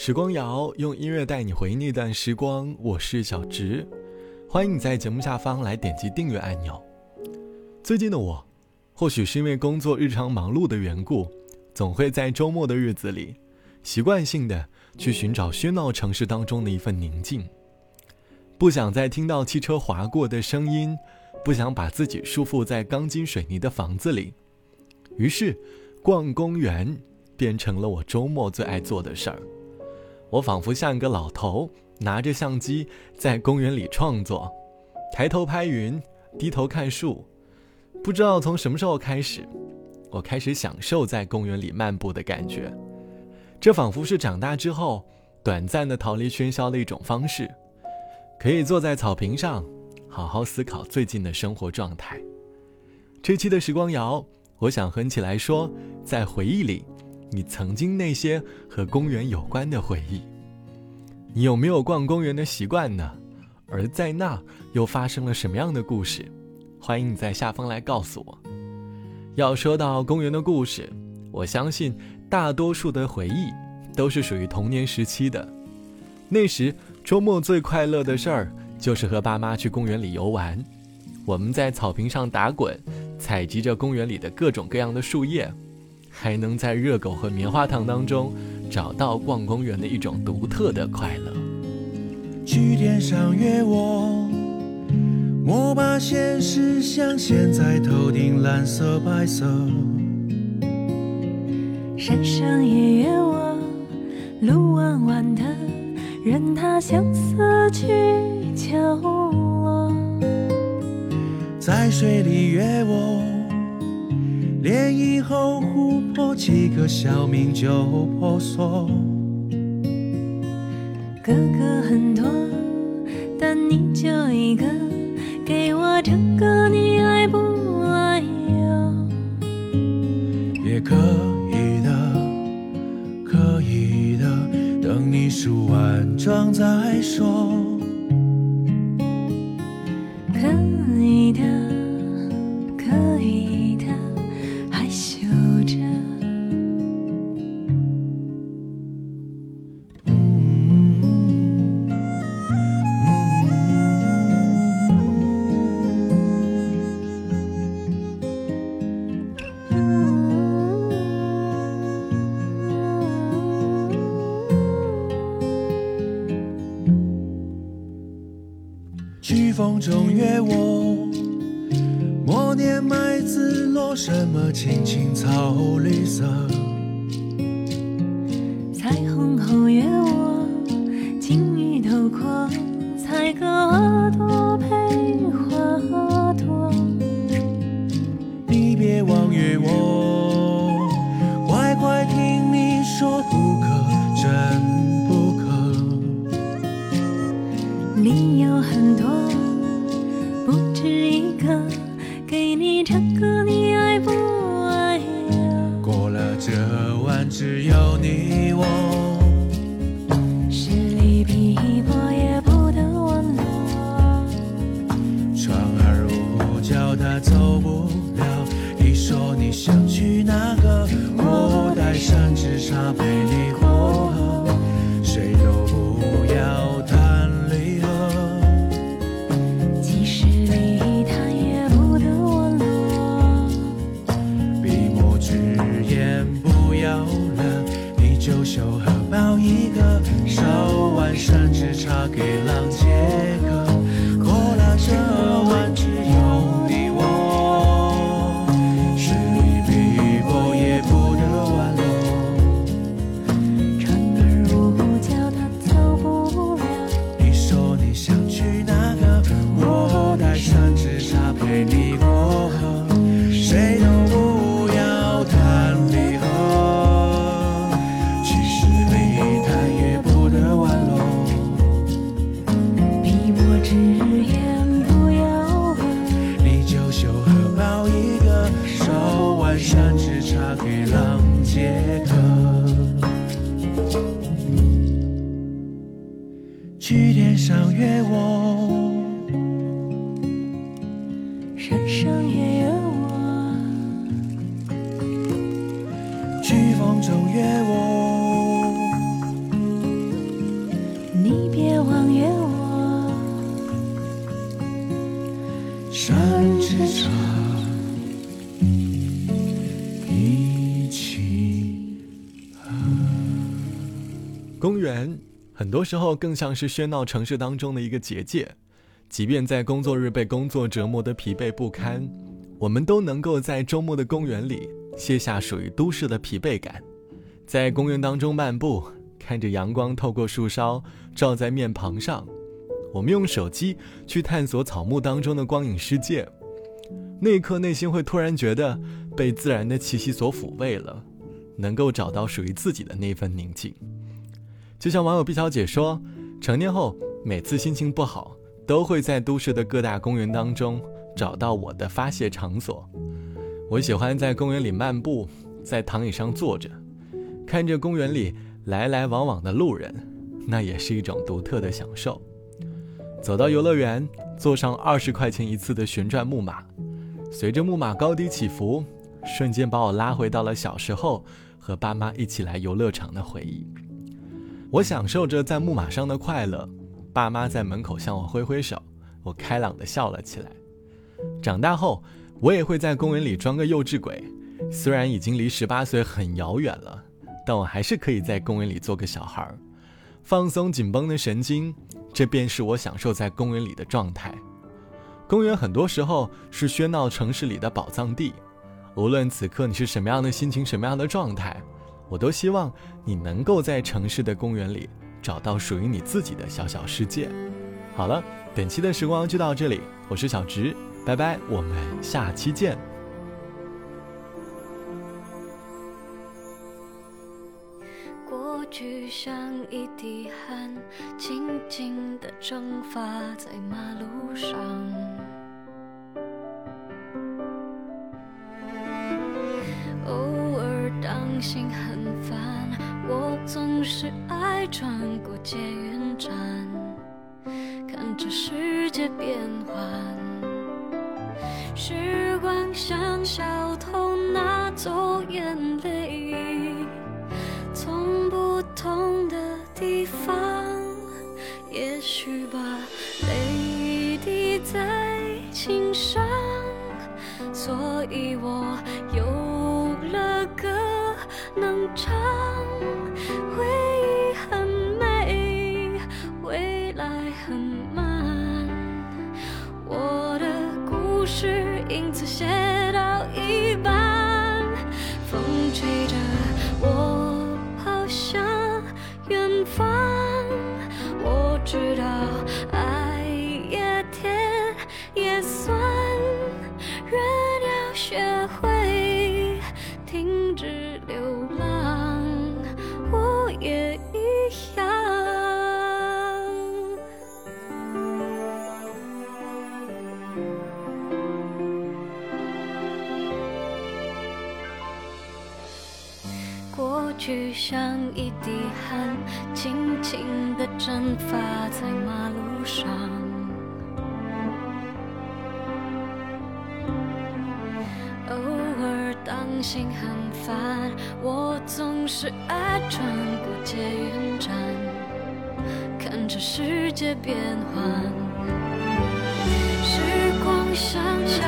时光谣用音乐带你回忆那段时光，我是小直，欢迎你在节目下方来点击订阅按钮。最近的我，或许是因为工作日常忙碌的缘故，总会在周末的日子里，习惯性的去寻找喧闹城市当中的一份宁静，不想再听到汽车划过的声音，不想把自己束缚在钢筋水泥的房子里，于是，逛公园变成了我周末最爱做的事儿。我仿佛像一个老头，拿着相机在公园里创作，抬头拍云，低头看树。不知道从什么时候开始，我开始享受在公园里漫步的感觉。这仿佛是长大之后短暂的逃离喧嚣的一种方式，可以坐在草坪上，好好思考最近的生活状态。这期的时光谣，我想哼起来说，在回忆里。你曾经那些和公园有关的回忆，你有没有逛公园的习惯呢？而在那又发生了什么样的故事？欢迎你在下方来告诉我。要说到公园的故事，我相信大多数的回忆都是属于童年时期的。那时周末最快乐的事儿就是和爸妈去公园里游玩，我们在草坪上打滚，采集着公园里的各种各样的树叶。还能在热狗和棉花糖当中找到逛公园的一种独特的快乐。去天上约我，我把现实镶嵌在头顶蓝色白色。山上也约我，路弯弯的，任它相思去角落。在水里约我。天以后，湖泊几个小名就婆娑。哥哥很多，但你就一个，给我这个风中约我，默念麦子落什么青青草绿色。彩虹后约我，金鱼头阔，采个上约我，很多时候更像是喧闹城市当中的一个结界，即便在工作日被工作折磨得疲惫不堪，我们都能够在周末的公园里卸下属于都市的疲惫感，在公园当中漫步，看着阳光透过树梢照在面庞上，我们用手机去探索草木当中的光影世界，那一刻内心会突然觉得被自然的气息所抚慰了。能够找到属于自己的那份宁静，就像网友毕小姐说，成年后每次心情不好，都会在都市的各大公园当中找到我的发泄场所。我喜欢在公园里漫步，在躺椅上坐着，看着公园里来来往往的路人，那也是一种独特的享受。走到游乐园，坐上二十块钱一次的旋转木马，随着木马高低起伏，瞬间把我拉回到了小时候。和爸妈一起来游乐场的回忆，我享受着在木马上的快乐。爸妈在门口向我挥挥手，我开朗地笑了起来。长大后，我也会在公园里装个幼稚鬼，虽然已经离十八岁很遥远了，但我还是可以在公园里做个小孩，放松紧绷的神经。这便是我享受在公园里的状态。公园很多时候是喧闹城市里的宝藏地。无论此刻你是什么样的心情，什么样的状态，我都希望你能够在城市的公园里找到属于你自己的小小世界。好了，本期的时光就到这里，我是小直，拜拜，我们下期见。去像一滴汗，静静的蒸发在马路上。心很烦，我总是爱穿过捷运站，看着世界变幻。时光像小偷拿走眼流浪我也心很烦，我总是爱穿过捷运站，看着世界变幻。时光像小